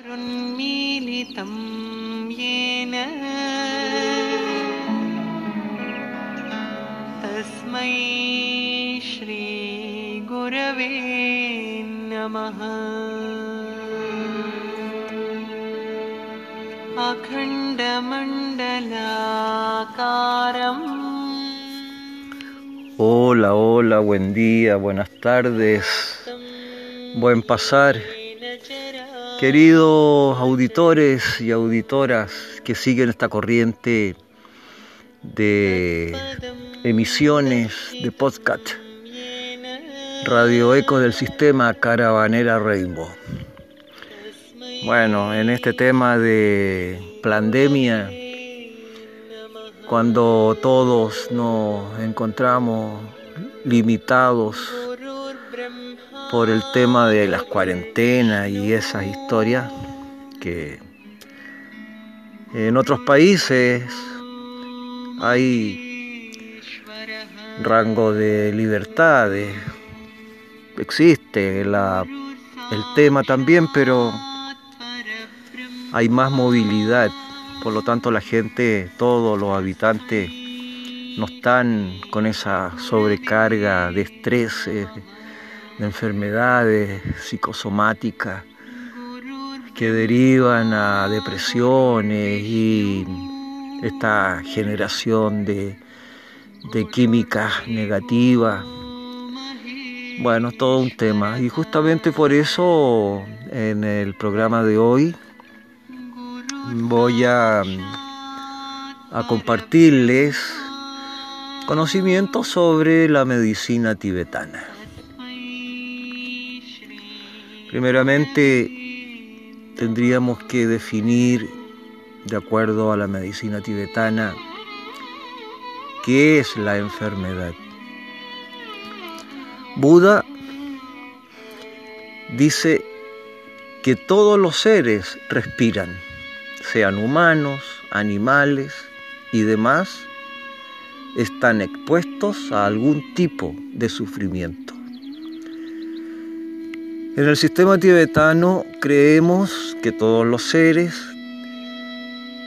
उन्मीलितं येन तस्मै श्रीगुरवे नमः अखण्डमण्डलाकारम् Hola, hola, buen día, buenas tardes, buen pasar. Queridos auditores y auditoras que siguen esta corriente de emisiones de podcast, Radio Eco del Sistema Caravanera Rainbow. Bueno, en este tema de pandemia, cuando todos nos encontramos limitados por el tema de las cuarentenas y esas historias que en otros países hay rango de libertades, existe la, el tema también, pero hay más movilidad. Por lo tanto la gente, todos los habitantes, no están con esa sobrecarga de estrés, de enfermedades psicosomáticas que derivan a depresiones y esta generación de, químicas negativas. Bueno, es todo un tema. Y justamente por eso en el programa de hoy voy a compartirles conocimientos sobre la medicina tibetana. Primeramente, tendríamos que definir, de acuerdo a la medicina tibetana, qué es la enfermedad. Buda dice que todos los seres respiran sean humanos, animales y demás, están expuestos a algún tipo de sufrimiento. En el sistema tibetano creemos que todos los seres,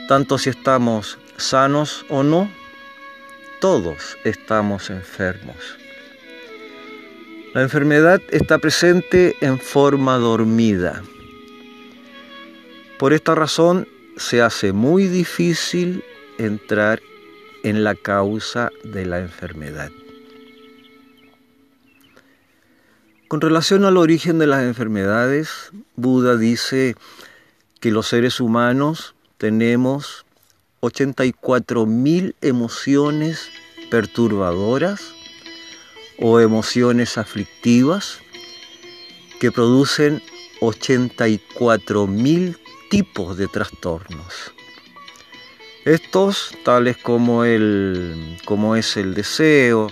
tanto si estamos sanos o no, todos estamos enfermos. La enfermedad está presente en forma dormida. Por esta razón se hace muy difícil entrar en la causa de la enfermedad. Con relación al origen de las enfermedades, Buda dice que los seres humanos tenemos 84.000 emociones perturbadoras o emociones aflictivas que producen 84.000 tipos de trastornos. Estos, tales como, el, como es el deseo,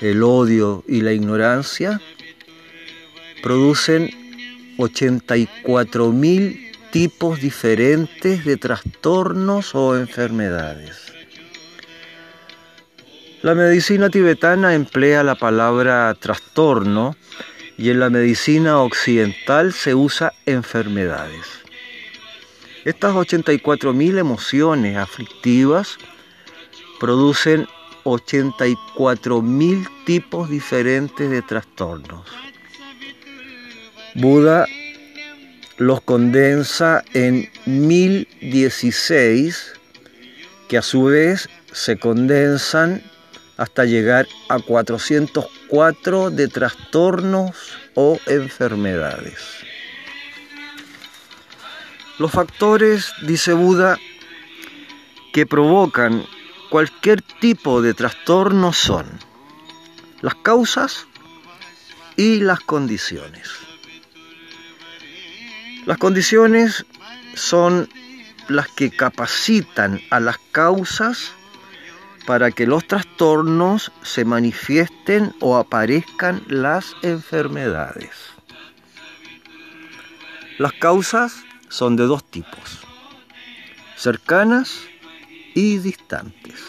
el odio y la ignorancia, producen 84.000 tipos diferentes de trastornos o enfermedades. La medicina tibetana emplea la palabra trastorno y en la medicina occidental se usa enfermedades. Estas 84.000 emociones aflictivas producen 84.000 tipos diferentes de trastornos. Buda los condensa en 1016, que a su vez se condensan hasta llegar a 404 de trastornos o enfermedades. Los factores, dice Buda, que provocan cualquier tipo de trastorno son las causas y las condiciones. Las condiciones son las que capacitan a las causas para que los trastornos se manifiesten o aparezcan las enfermedades. Las causas son de dos tipos, cercanas y distantes.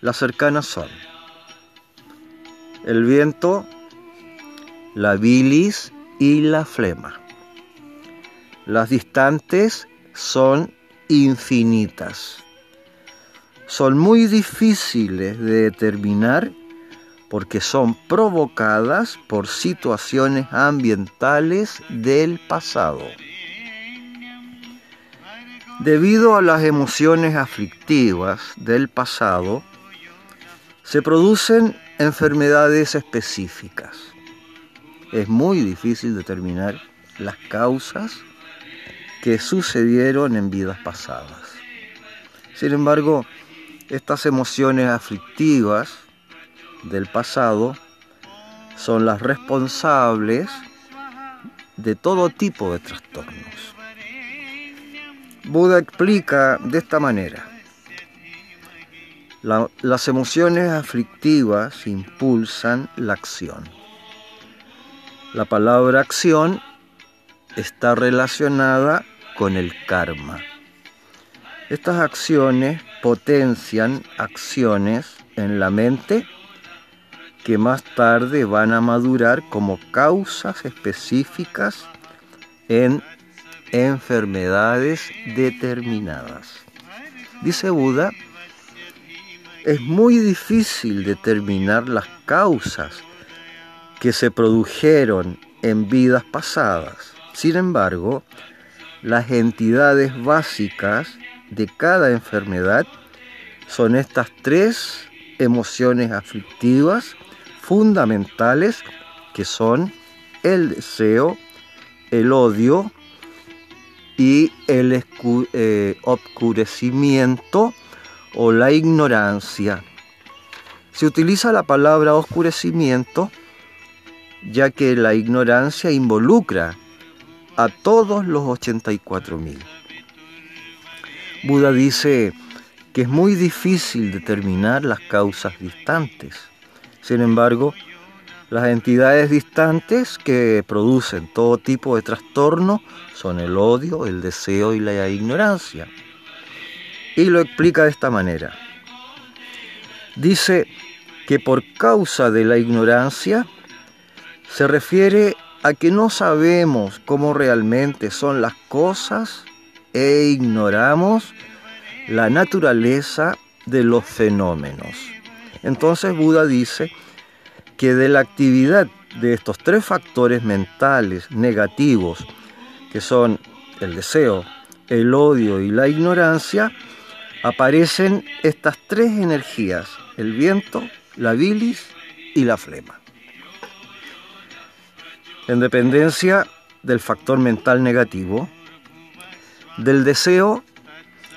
Las cercanas son el viento, la bilis y la flema. Las distantes son infinitas. Son muy difíciles de determinar porque son provocadas por situaciones ambientales del pasado. Debido a las emociones aflictivas del pasado, se producen enfermedades específicas. Es muy difícil determinar las causas que sucedieron en vidas pasadas. Sin embargo, estas emociones aflictivas del pasado son las responsables de todo tipo de trastornos. Buda explica de esta manera. La, las emociones aflictivas impulsan la acción. La palabra acción está relacionada con el karma. Estas acciones potencian acciones en la mente que más tarde van a madurar como causas específicas en enfermedades determinadas. Dice Buda, es muy difícil determinar las causas que se produjeron en vidas pasadas. Sin embargo, las entidades básicas de cada enfermedad son estas tres emociones aflictivas fundamentales que son el deseo, el odio y el eh, oscurecimiento o la ignorancia. Se utiliza la palabra oscurecimiento ya que la ignorancia involucra a todos los 84.000. Buda dice que es muy difícil determinar las causas distantes. Sin embargo, las entidades distantes que producen todo tipo de trastorno son el odio, el deseo y la ignorancia. Y lo explica de esta manera. Dice que por causa de la ignorancia se refiere a que no sabemos cómo realmente son las cosas e ignoramos la naturaleza de los fenómenos. Entonces Buda dice que de la actividad de estos tres factores mentales negativos, que son el deseo, el odio y la ignorancia, aparecen estas tres energías, el viento, la bilis y la flema. En dependencia del factor mental negativo, del deseo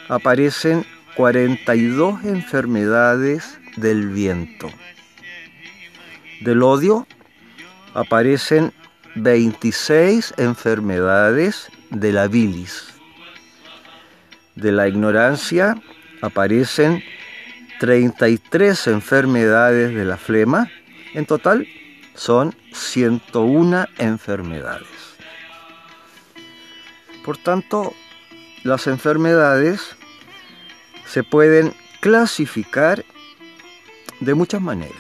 aparecen 42 enfermedades del viento. Del odio aparecen 26 enfermedades de la bilis. De la ignorancia aparecen 33 enfermedades de la flema. En total son 101 enfermedades. Por tanto, las enfermedades se pueden clasificar de muchas maneras,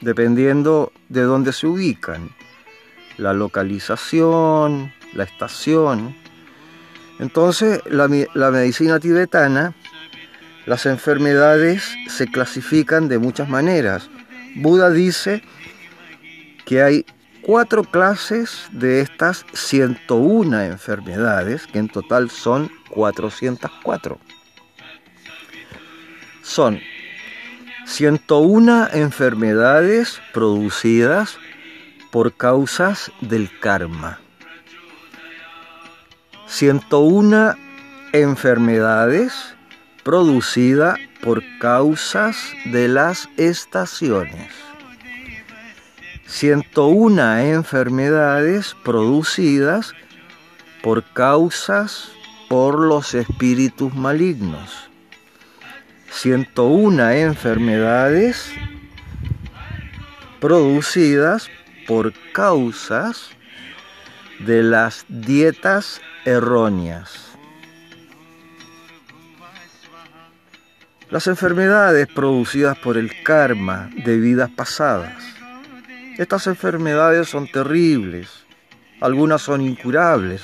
dependiendo de dónde se ubican, la localización, la estación. Entonces, la, medicina tibetana, las enfermedades se clasifican de muchas maneras. Buda dice que hay cuatro clases de estas 101 enfermedades, que en total son 404. Son 101 enfermedades producidas por causas del karma. 101 enfermedades producidas por causas de las estaciones. 101 enfermedades producidas por causas por los espíritus malignos. 101 enfermedades producidas por causas de las dietas erróneas. Las enfermedades producidas por el karma de vidas pasadas estas enfermedades son terribles, algunas son incurables,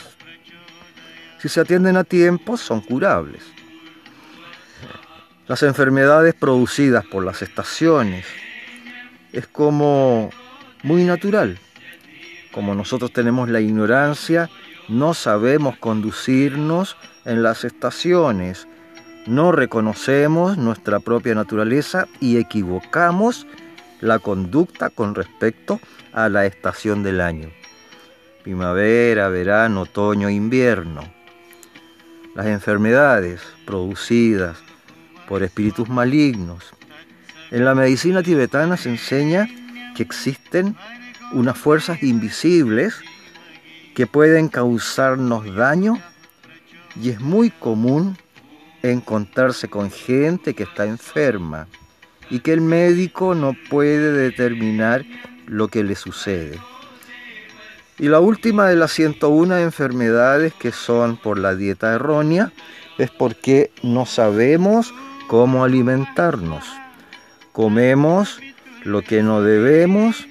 Si se atienden a tiempo, son curables. Las enfermedades producidas por las estaciones es como muy natural. Como nosotros tenemos la ignorancia, no sabemos conducirnos en las estaciones, no reconocemos nuestra propia naturaleza y equivocamos la conducta con respecto a la estación del año. Primavera, verano, otoño, invierno. Las enfermedades producidas por espíritus malignos. En la medicina tibetana se enseña que existen unas fuerzas invisibles que pueden causarnos daño y es muy común encontrarse con gente que está enferma y que el médico no puede determinar lo que le sucede. Y la última de las 101 enfermedades que son por la dieta errónea es porque no sabemos cómo alimentarnos. Comemos lo que no debemos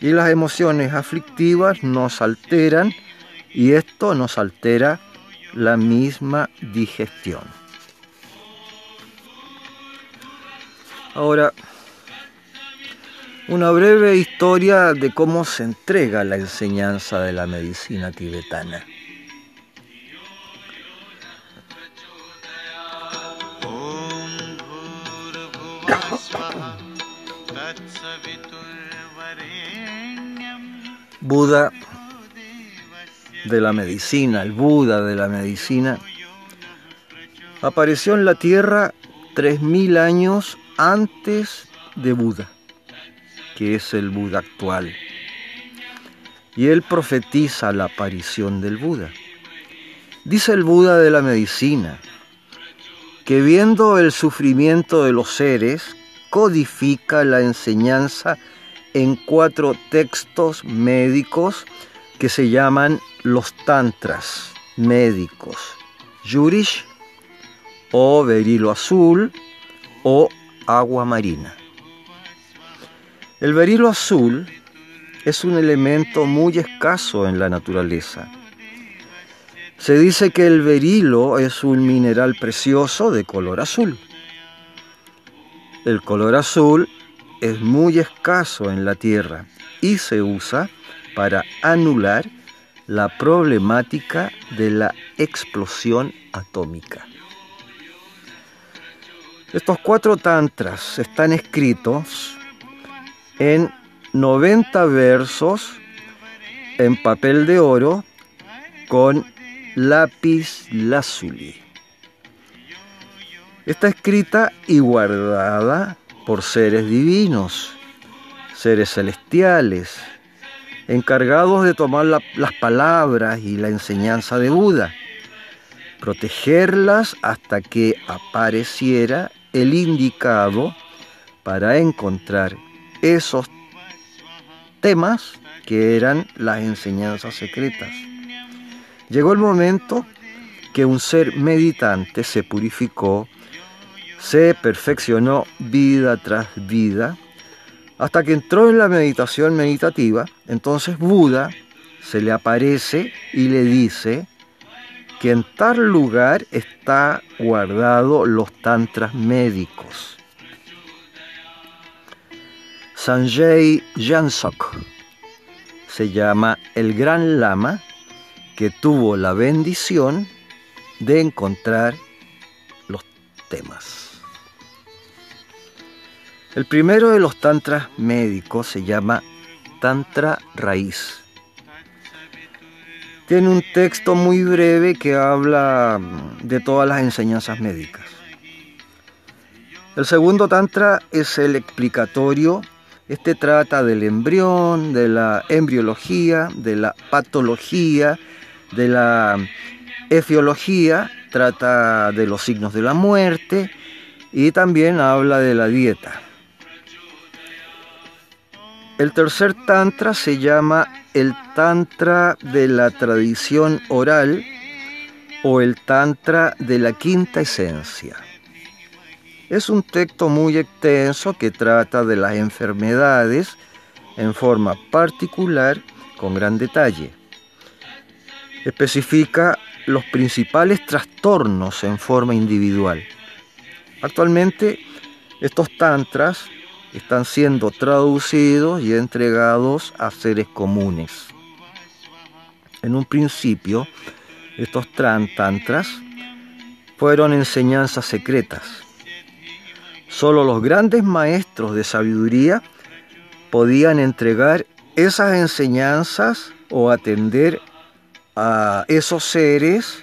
y las emociones aflictivas nos alteran y esto nos altera la misma digestión. Ahora, una breve historia de cómo se entrega la enseñanza de la medicina tibetana. Buda de la medicina, el Buda de la medicina, apareció en la tierra 3.000 años antes de Buda, que es el Buda actual. Y él profetiza la aparición del Buda. Dice el Buda de la medicina que viendo el sufrimiento de los seres, codifica la enseñanza en cuatro textos médicos que se llaman los tantras médicos, yurish o berilo azul o agua marina. El berilo azul es un elemento muy escaso en la naturaleza. Se dice que el berilo es un mineral precioso de color azul. El color azul es muy escaso en la Tierra y se usa para anular la problemática de la explosión atómica. Estos cuatro tantras están escritos en 90 versos en papel de oro con lápiz lazuli. Está escrita y guardada por seres divinos, seres celestiales, encargados de tomar las palabras y la enseñanza de Buda, protegerlas hasta que apareciera el indicado para encontrar esos temas que eran las enseñanzas secretas. Llegó el momento que un ser meditante se purificó, se perfeccionó vida tras vida, hasta que entró en la meditación meditativa, entonces Buda se le aparece y le dice que en tal lugar está guardado los tantras médicos. Sanjay Jansok se llama el gran lama que tuvo la bendición de encontrar los temas. El primero de los tantras médicos se llama Tantra Raíz. Tiene un texto muy breve que habla de todas las enseñanzas médicas. El segundo Tantra es el explicatorio. Este trata del embrión, de la embriología, de la patología, de la efiología, trata de los signos de la muerte y también habla de la dieta. El tercer tantra se llama el tantra de la tradición oral o el tantra de la quinta esencia. Es un texto muy extenso que trata de las enfermedades en forma particular con gran detalle. especifica los principales trastornos en forma individual. Actualmente estos tantras están siendo traducidos y entregados a seres comunes. En un principio, estos tantras fueron enseñanzas secretas. Solo los grandes maestros de sabiduría podían entregar esas enseñanzas o atender a esos seres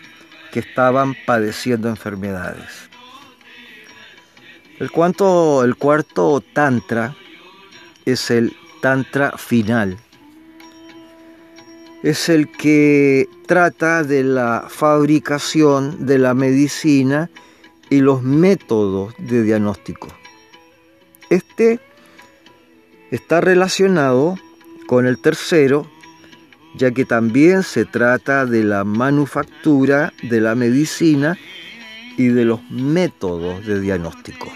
que estaban padeciendo enfermedades. El, cuarto, el cuarto tantra es el tantra final. Es el que trata de la fabricación de la medicina y los métodos de diagnóstico. Este está relacionado con el tercero, ya que también se trata de la manufactura de la medicina y de los métodos de diagnóstico.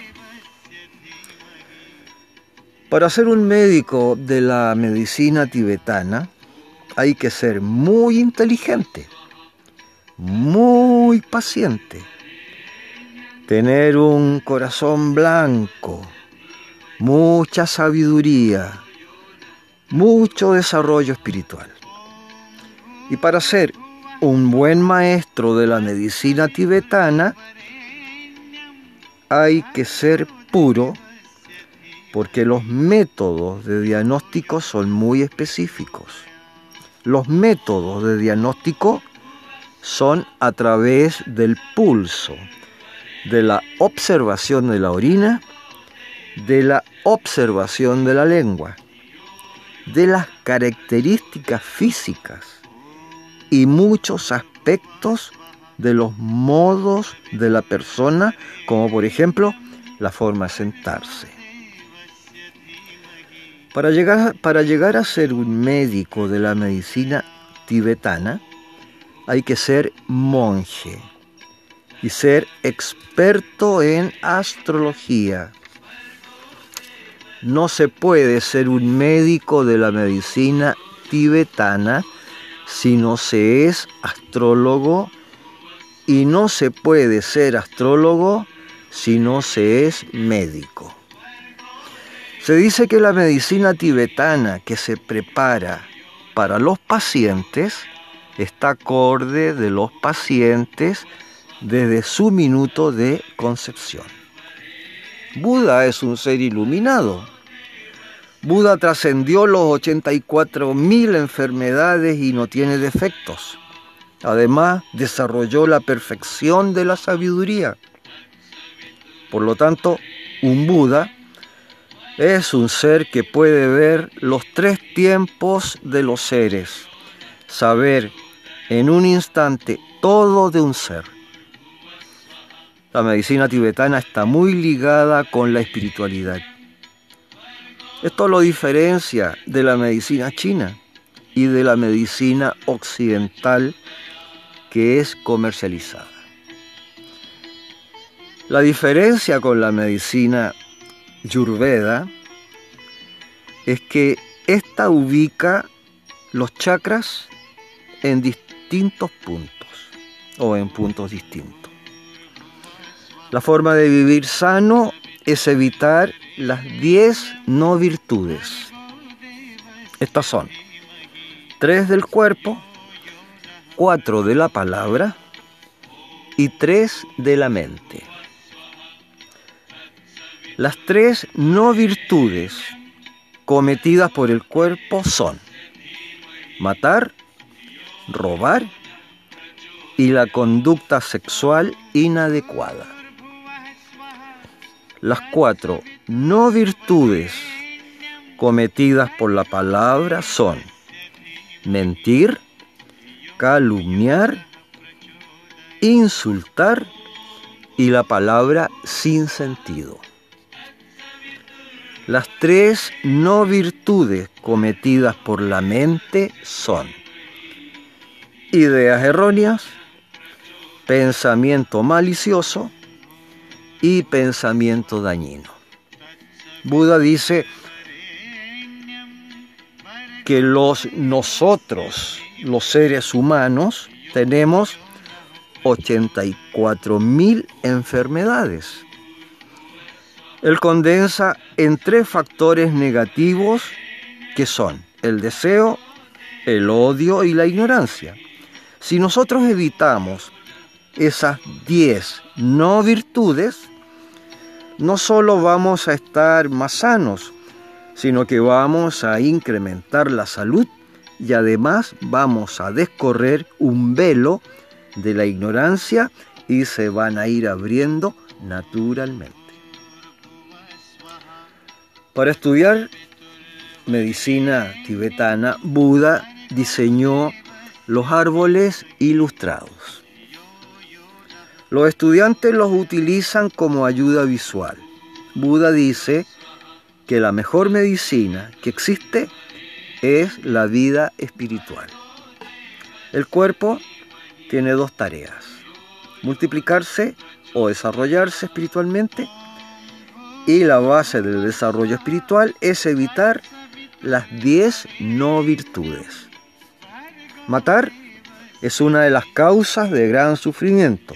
Para ser un médico de la medicina tibetana hay que ser muy inteligente, muy paciente, tener un corazón blanco, mucha sabiduría, mucho desarrollo espiritual. Y para ser un buen maestro de la medicina tibetana, hay que ser puro porque los métodos de diagnóstico son muy específicos. Los métodos de diagnóstico son a través del pulso, de la observación de la orina, de la observación de la lengua, de las características físicas y muchos aspectos de los modos de la persona, como por ejemplo la forma de sentarse. Para llegar, para llegar a ser un médico de la medicina tibetana, hay que ser monje y ser experto en astrología. No se puede ser un médico de la medicina tibetana si no se es astrólogo y no se puede ser astrólogo si no se es médico. Se dice que la medicina tibetana que se prepara para los pacientes está acorde de los pacientes desde su minuto de concepción. Buda es un ser iluminado. Buda trascendió los 84.000 enfermedades y no tiene defectos. Además, desarrolló la perfección de la sabiduría. Por lo tanto, un Buda es un ser que puede ver los tres tiempos de los seres, saber en un instante todo de un ser. La medicina tibetana está muy ligada con la espiritualidad. Esto lo diferencia de la medicina china y de la medicina occidental que es comercializada. La diferencia con la medicina Yurveda es que esta ubica los chakras en distintos puntos o en puntos distintos. La forma de vivir sano es evitar las 10 no virtudes. Estas son tres del cuerpo, cuatro de la palabra y tres de la mente. Las tres no virtudes cometidas por el cuerpo son matar, robar y la conducta sexual inadecuada. Las cuatro no virtudes cometidas por la palabra son mentir, calumniar, insultar y la palabra sin sentido. Las tres no virtudes cometidas por la mente son ideas erróneas, pensamiento malicioso y pensamiento dañino. Buda dice que los nosotros, los seres humanos, tenemos 84.000 enfermedades. Él condensa en tres factores negativos que son el deseo, el odio y la ignorancia. Si nosotros evitamos esas 10 no virtudes, no solo vamos a estar más sanos, sino que vamos a incrementar la salud y además vamos a descorrer un velo de la ignorancia y se van a ir abriendo naturalmente. Para estudiar medicina tibetana, Buda diseñó los árboles ilustrados. Los estudiantes los utilizan como ayuda visual. Buda dice que la mejor medicina que existe es la vida espiritual. El cuerpo tiene dos tareas, multiplicarse o desarrollarse espiritualmente y la base del desarrollo espiritual es evitar las diez no virtudes. Matar es una de las causas de gran sufrimiento.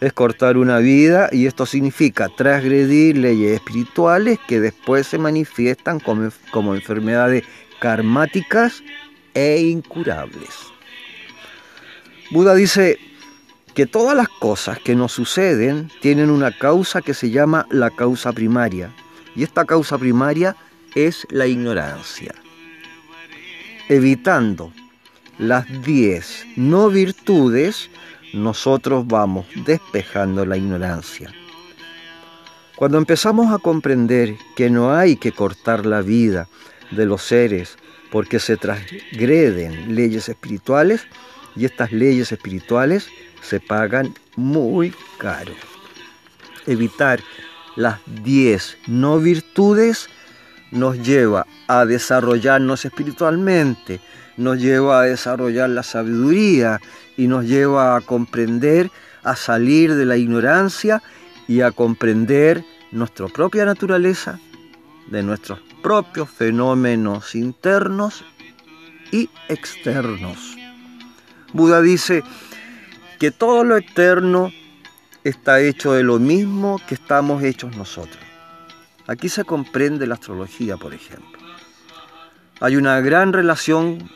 Es cortar una vida y esto significa transgredir leyes espirituales que después se manifiestan como, como enfermedades karmáticas e incurables. Buda dice que todas las cosas que nos suceden tienen una causa que se llama la causa primaria. Y esta causa primaria es la ignorancia. Evitando las diez no virtudes, nosotros vamos despejando la ignorancia. Cuando empezamos a comprender que no hay que cortar la vida de los seres porque se transgreden leyes espirituales y estas leyes espirituales se pagan muy caro. Evitar las diez no virtudes nos lleva a desarrollarnos espiritualmente, nos lleva a desarrollar la sabiduría y nos lleva a comprender, a salir de la ignorancia y a comprender nuestra propia naturaleza, de nuestros propios fenómenos internos y externos. Buda dice que todo lo externo está hecho de lo mismo que estamos hechos nosotros. Aquí se comprende la astrología, por ejemplo. Hay una gran relación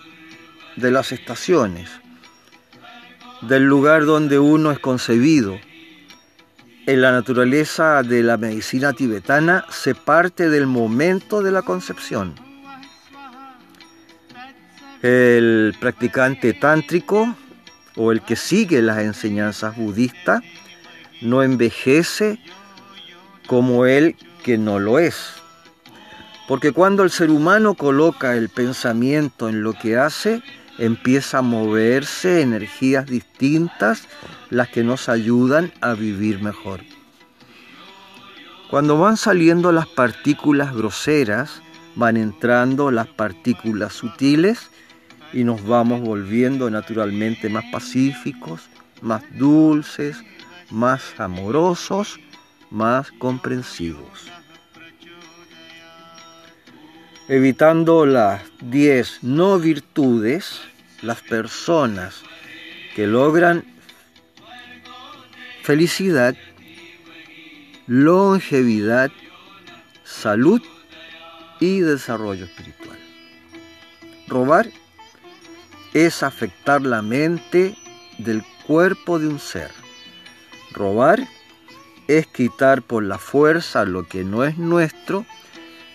de las estaciones, del lugar donde uno es concebido. En la naturaleza de la medicina tibetana se parte del momento de la concepción. El practicante tántrico o el que sigue las enseñanzas budistas no envejece como el que no lo es. Porque cuando el ser humano coloca el pensamiento en lo que hace, empieza a moverse energías distintas, las que nos ayudan a vivir mejor. Cuando van saliendo las partículas groseras, van entrando las partículas sutiles y nos vamos volviendo naturalmente más pacíficos, más dulces, más amorosos, más comprensivos. Evitando las diez no virtudes, las personas que logran felicidad, longevidad, salud y desarrollo espiritual. Robar es afectar la mente del cuerpo de un ser. Robar es quitar por la fuerza lo que no es nuestro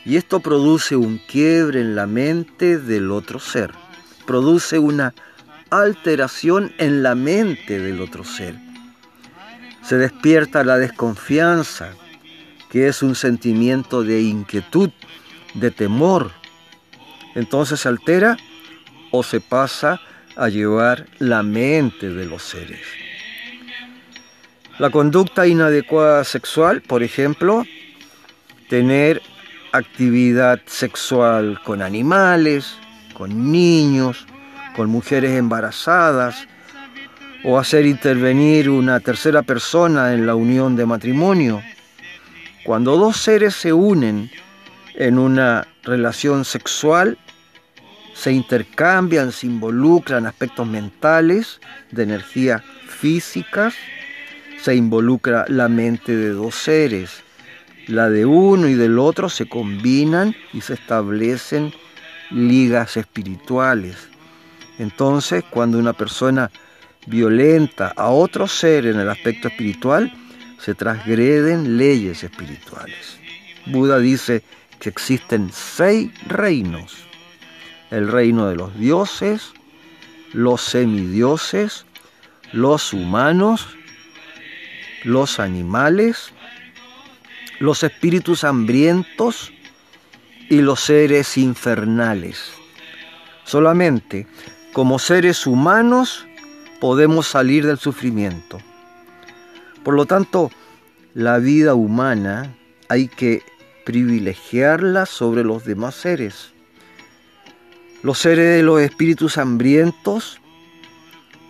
y esto produce un quiebre en la mente del otro ser. Produce una alteración en la mente del otro ser. Se despierta la desconfianza, que es un sentimiento de inquietud, de temor. Entonces se altera o se pasa a llevar la mente de los seres. La conducta inadecuada sexual, por ejemplo, tener actividad sexual con animales, con niños, con mujeres embarazadas, o hacer intervenir una tercera persona en la unión de matrimonio. Cuando dos seres se unen en una relación sexual, se intercambian, se involucran aspectos mentales, de energía físicas, se involucra la mente de dos seres. La de uno y del otro se combinan y se establecen ligas espirituales. Entonces, cuando una persona violenta a otro ser en el aspecto espiritual, se transgreden leyes espirituales. Buda dice que existen seis reinos. El reino de los dioses, los semidioses, los humanos, los animales, los espíritus hambrientos y los seres infernales. Solamente como seres humanos podemos salir del sufrimiento. Por lo tanto, la vida humana hay que privilegiarla sobre los demás seres. Los seres de los espíritus hambrientos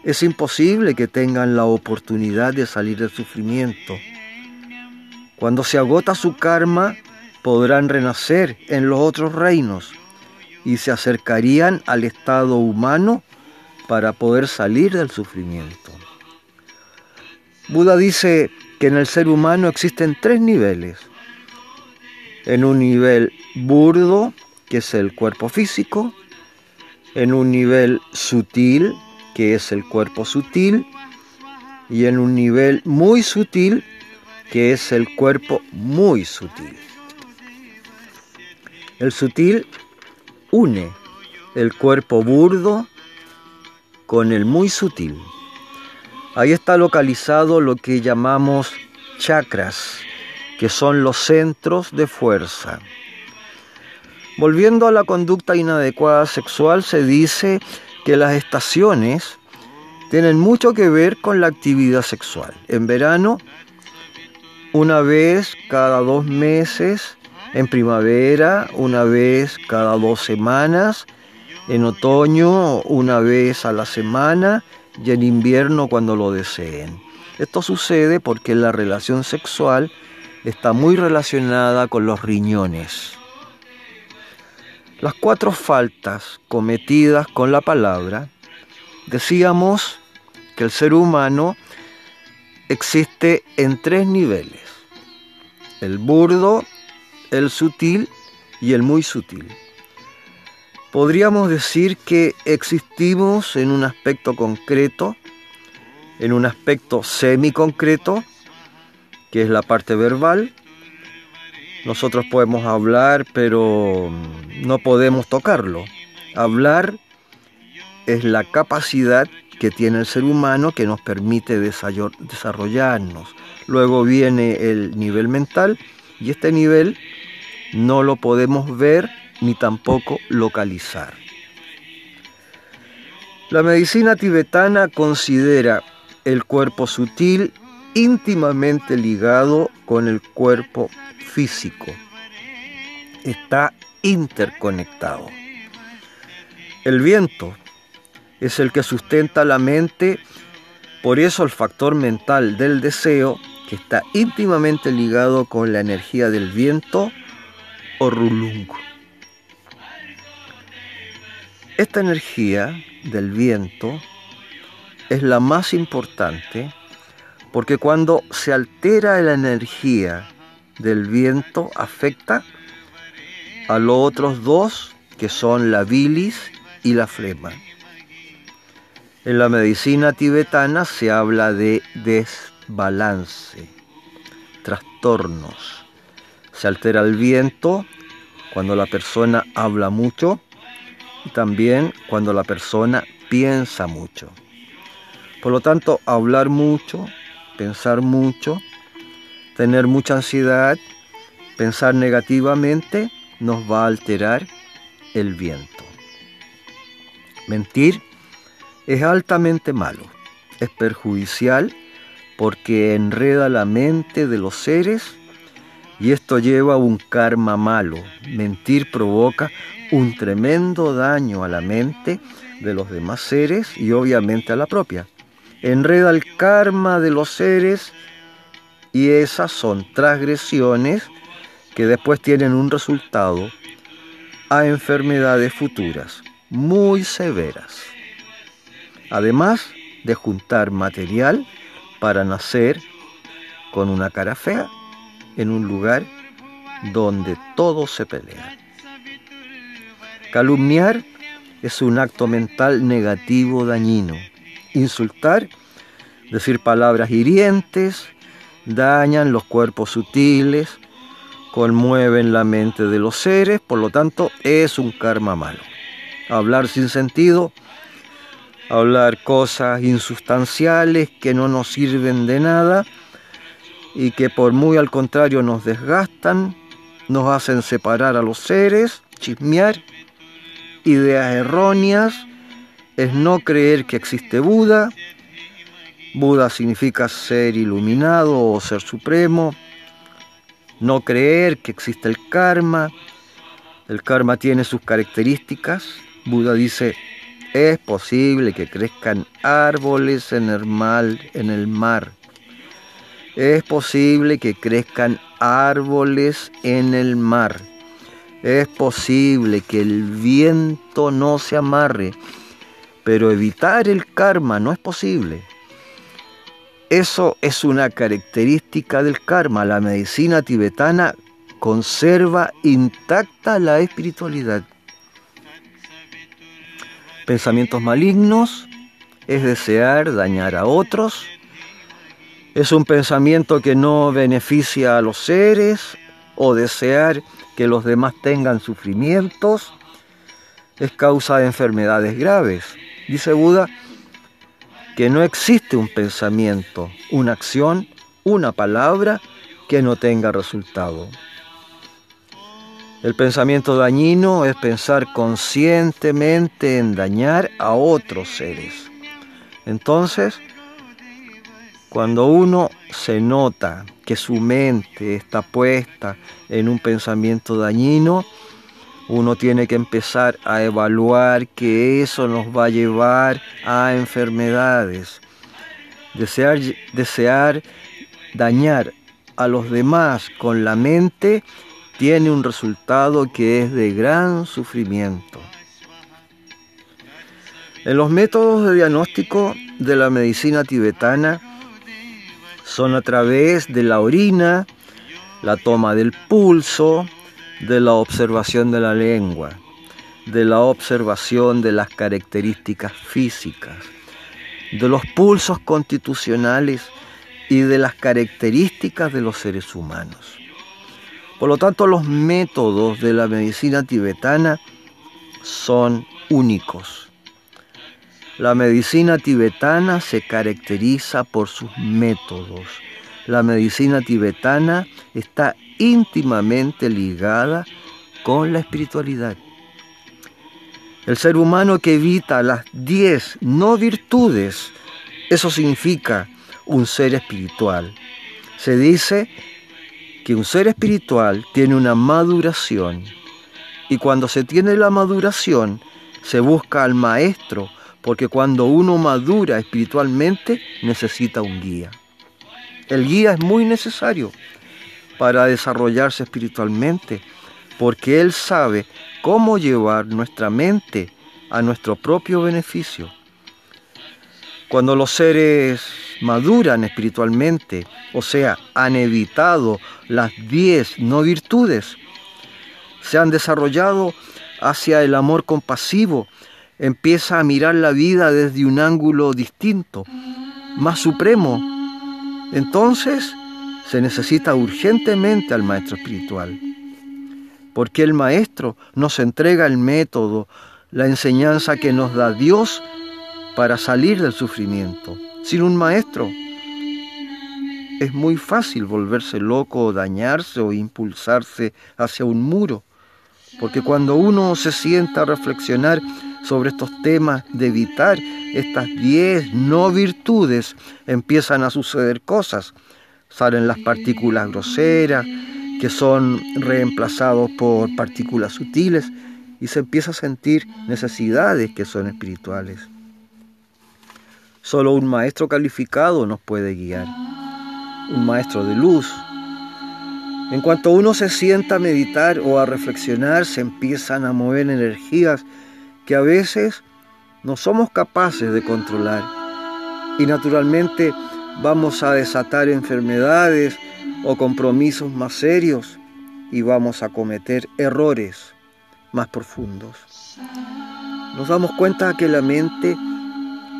es imposible que tengan la oportunidad de salir del sufrimiento. Cuando se agota su karma, podrán renacer en los otros reinos y se acercarían al estado humano para poder salir del sufrimiento. Buda dice que en el ser humano existen tres niveles. En un nivel burdo, que es el cuerpo físico, en un nivel sutil, que es el cuerpo sutil, y en un nivel muy sutil, que es el cuerpo muy sutil. El sutil une el cuerpo burdo con el muy sutil. Ahí está localizado lo que llamamos chakras, que son los centros de fuerza. Volviendo a la conducta inadecuada sexual, se dice que las estaciones tienen mucho que ver con la actividad sexual. En verano, una vez cada dos meses, en primavera, una vez cada dos semanas, en otoño, una vez a la semana, y en invierno cuando lo deseen. Esto sucede porque la relación sexual está muy relacionada con los riñones. Las cuatro faltas cometidas con la palabra, decíamos que el ser humano existe en tres niveles, el burdo, el sutil y el muy sutil podríamos decir que existimos en un aspecto concreto, en un aspecto semi-concreto, que es la parte verbal. Nosotros podemos hablar, pero no podemos tocarlo. Hablar es la capacidad que tiene el ser humano que nos permite desarrollarnos. Luego viene el nivel mental y este nivel no lo podemos ver ni tampoco localizar. La medicina tibetana considera el cuerpo sutil íntimamente ligado con el cuerpo físico. Está interconectado. El viento es el que sustenta la mente, por eso el factor mental del deseo, que está íntimamente ligado con la energía del viento o rulungo. Esta energía del viento es la más importante porque cuando se altera la energía del viento afecta a los otros dos que son la bilis y la flema. En la medicina tibetana se habla de desbalance, trastornos. Se altera el viento cuando la persona habla mucho y también cuando la persona piensa mucho. Por lo tanto, hablar mucho, pensar mucho, tener mucha ansiedad, pensar negativamente, nos va a alterar el viento. Mentir es altamente malo, es perjudicial porque enreda la mente de los seres y esto lleva a un karma malo. Mentir provoca un tremendo daño a la mente de los demás seres y obviamente a la propia. Enreda el karma de los seres y esas son transgresiones que después tienen un resultado a enfermedades futuras. muy severas. Además de juntar material para nacer con una cara fea en un lugar donde todo se pelea. Calumniar es un acto mental negativo dañino. Insultar, decir palabras hirientes, dañan los cuerpos sutiles, conmueven la mente de los seres, por lo tanto es un karma malo. Hablar sin sentido, hablar cosas insustanciales que no nos sirven de nada y que por muy al contrario nos desgastan, nos hacen separar a los seres, chismear, ideas erróneas, es no creer que existe Buda. Buda significa ser iluminado o ser supremo, no creer que existe el karma. El karma tiene sus características. Buda dice, es posible que crezcan árboles en el, mal, en el mar. Es posible que crezcan árboles en el mar. Es posible que el viento no se amarre, pero evitar el karma no es posible. Eso es una característica del karma. La medicina tibetana conserva intacta la espiritualidad. Pensamientos malignos es desear dañar a otros. Es un pensamiento que no beneficia a los seres o desear que los demás tengan sufrimientos. Es causa de enfermedades graves. Dice Buda, que no existe un pensamiento, una acción, una palabra que no tenga resultado. El pensamiento dañino es pensar conscientemente en dañar a otros seres. Entonces, cuando uno se nota que su mente está puesta en un pensamiento dañino, uno tiene que empezar a evaluar que eso nos va a llevar a enfermedades. Desear, desear dañar a los demás con la mente tiene un resultado que es de gran sufrimiento. En los métodos de diagnóstico de la medicina tibetana son a través de la orina, la toma del pulso, de la observación de la lengua, de la observación de las características físicas, de los pulsos constitucionales y de las características de los seres humanos. Por lo tanto, los métodos de la medicina tibetana son únicos. La medicina tibetana se caracteriza por sus métodos. La medicina tibetana está íntimamente ligada con la espiritualidad. El ser humano que evita las diez no virtudes, eso significa un ser espiritual. Se dice que un ser espiritual tiene una maduración y cuando se tiene la maduración se busca al maestro porque cuando uno madura espiritualmente necesita un guía. El guía es muy necesario para desarrollarse espiritualmente, porque Él sabe cómo llevar nuestra mente a nuestro propio beneficio. Cuando los seres maduran espiritualmente, o sea, han evitado las diez no virtudes, se han desarrollado hacia el amor compasivo, empieza a mirar la vida desde un ángulo distinto, más supremo. Entonces, se necesita urgentemente al maestro espiritual, porque el maestro nos entrega el método, la enseñanza que nos da Dios para salir del sufrimiento. Sin un maestro es muy fácil volverse loco o dañarse o impulsarse hacia un muro, porque cuando uno se sienta a reflexionar sobre estos temas de evitar estas diez no virtudes, empiezan a suceder cosas salen las partículas groseras, que son reemplazados por partículas sutiles y se empieza a sentir necesidades que son espirituales. Solo un maestro calificado nos puede guiar, un maestro de luz. En cuanto uno se sienta a meditar o a reflexionar, se empiezan a mover energías que a veces no somos capaces de controlar y naturalmente vamos a desatar enfermedades o compromisos más serios y vamos a cometer errores más profundos. Nos damos cuenta que la mente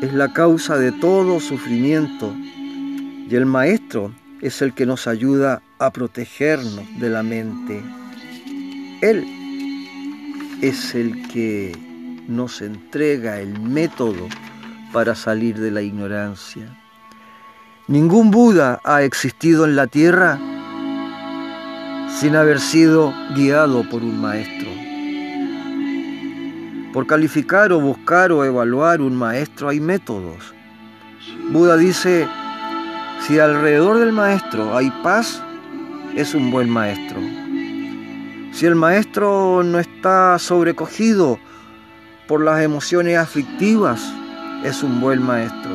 es la causa de todo sufrimiento y el maestro es el que nos ayuda a protegernos de la mente. Él es el que nos entrega el método para salir de la ignorancia. Ningún Buda ha existido en la tierra sin haber sido guiado por un maestro. Por calificar o buscar o evaluar un maestro hay métodos. Buda dice, si alrededor del maestro hay paz, es un buen maestro. Si el maestro no está sobrecogido por las emociones aflictivas, es un buen maestro.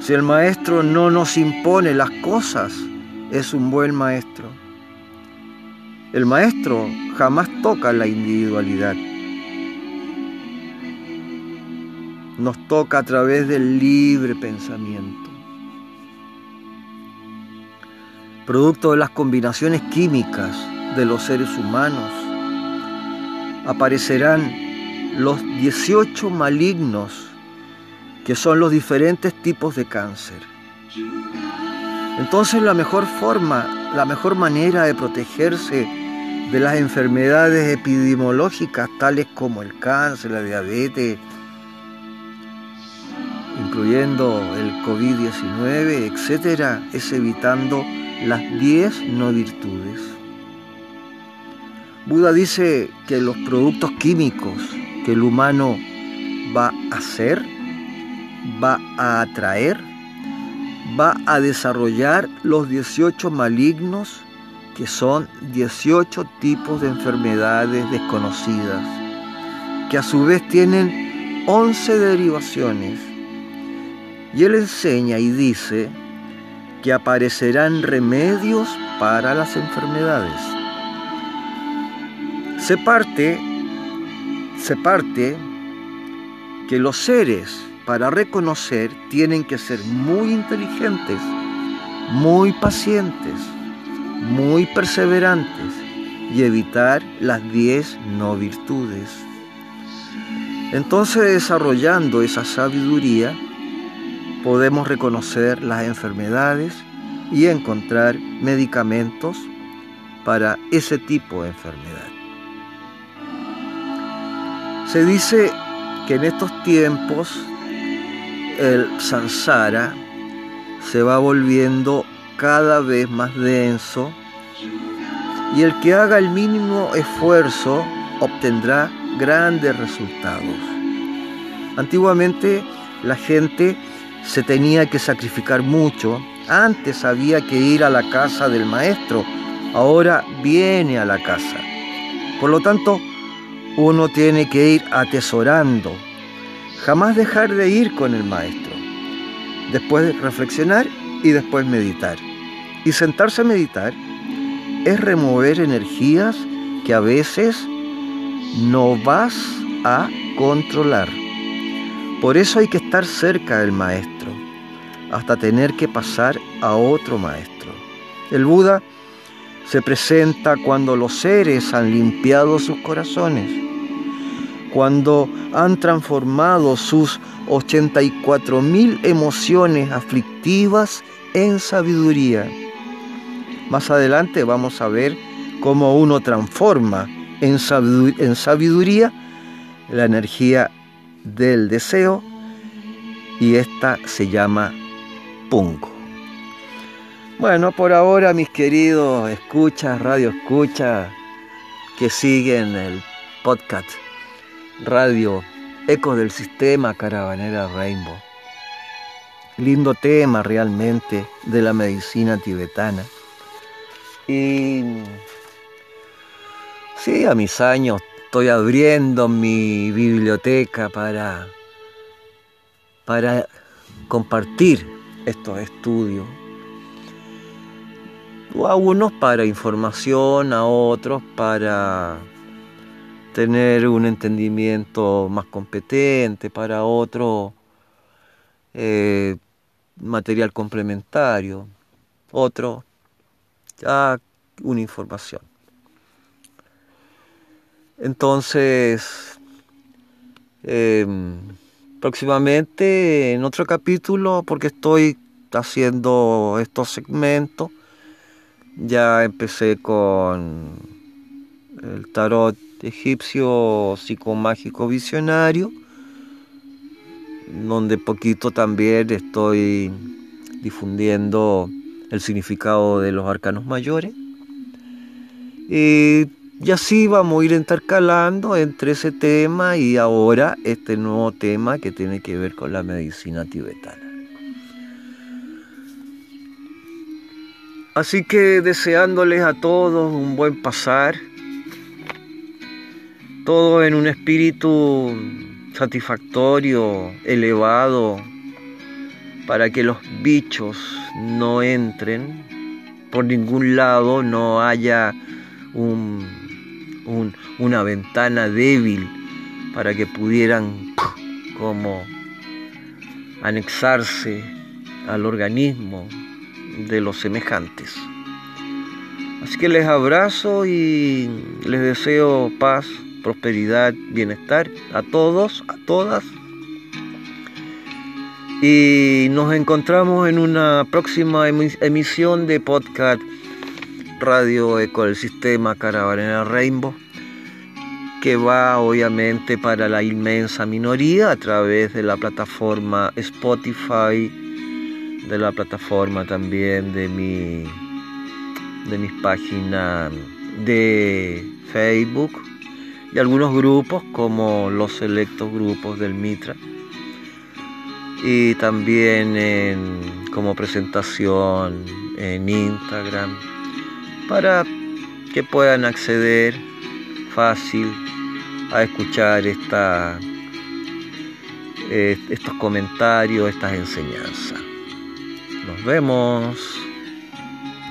Si el maestro no nos impone las cosas, es un buen maestro. El maestro jamás toca la individualidad. Nos toca a través del libre pensamiento. producto de las combinaciones químicas de los seres humanos, aparecerán los 18 malignos que son los diferentes tipos de cáncer. Entonces la mejor forma, la mejor manera de protegerse de las enfermedades epidemiológicas tales como el cáncer, la diabetes, incluyendo el COVID-19, etcétera, es evitando las diez no virtudes. Buda dice que los productos químicos que el humano va a hacer, va a atraer, va a desarrollar los 18 malignos que son 18 tipos de enfermedades desconocidas, que a su vez tienen 11 derivaciones. Y él enseña y dice que aparecerán remedios para las enfermedades. Se parte, se parte que los seres para reconocer tienen que ser muy inteligentes, muy pacientes, muy perseverantes y evitar las diez no virtudes. Entonces desarrollando esa sabiduría, podemos reconocer las enfermedades y encontrar medicamentos para ese tipo de enfermedad. Se dice que en estos tiempos el sansara se va volviendo cada vez más denso y el que haga el mínimo esfuerzo obtendrá grandes resultados. Antiguamente la gente se tenía que sacrificar mucho. Antes había que ir a la casa del maestro, ahora viene a la casa. Por lo tanto, uno tiene que ir atesorando, jamás dejar de ir con el maestro, después reflexionar y después meditar. Y sentarse a meditar es remover energías que a veces no vas a controlar. Por eso hay que estar cerca del maestro, hasta tener que pasar a otro maestro. El Buda se presenta cuando los seres han limpiado sus corazones, cuando han transformado sus 84 mil emociones aflictivas en sabiduría. Más adelante vamos a ver cómo uno transforma en sabiduría la energía del deseo y esta se llama Pungo. Bueno, por ahora mis queridos escuchas, radio escuchas que siguen el podcast Radio Ecos del Sistema Caravanera Rainbow. Lindo tema realmente de la medicina tibetana. Y sí, a mis años estoy abriendo mi biblioteca para, para compartir estos estudios. A unos para información, a otros para, tener un entendimiento más competente, para otro eh, material complementario, otro ya una información. Entonces, em, próximamente en otro capítulo, porque estoy haciendo estos segmentos, ya empecé con el tarot egipcio psicomágico visionario, donde poquito también estoy difundiendo el significado de los arcanos mayores. Y, así vamos a ir intercalando entre ese tema y ahora este nuevo tema que tiene que ver con la medicina tibetana. Así que deseándoles a todos un buen pasar, todo en un espíritu satisfactorio, elevado, para que los bichos no entren por ningún lado, no haya una ventana débil para que pudieran como anexarse al organismo de los semejantes. Así que les abrazo y les deseo paz, prosperidad, bienestar a todos, a todas. Y nos encontramos en una próxima emisión de podcast Radio Eco del Sistema Caravana Rainbow, que va obviamente para la inmensa minoría a través de la plataforma Spotify, de la plataforma también de mi de mis páginas de Facebook y algunos grupos como los selectos grupos del Mitra y también como presentación en Instagram para que puedan acceder fácil a escuchar esta, eh, estos comentarios, estas enseñanzas. Nos vemos.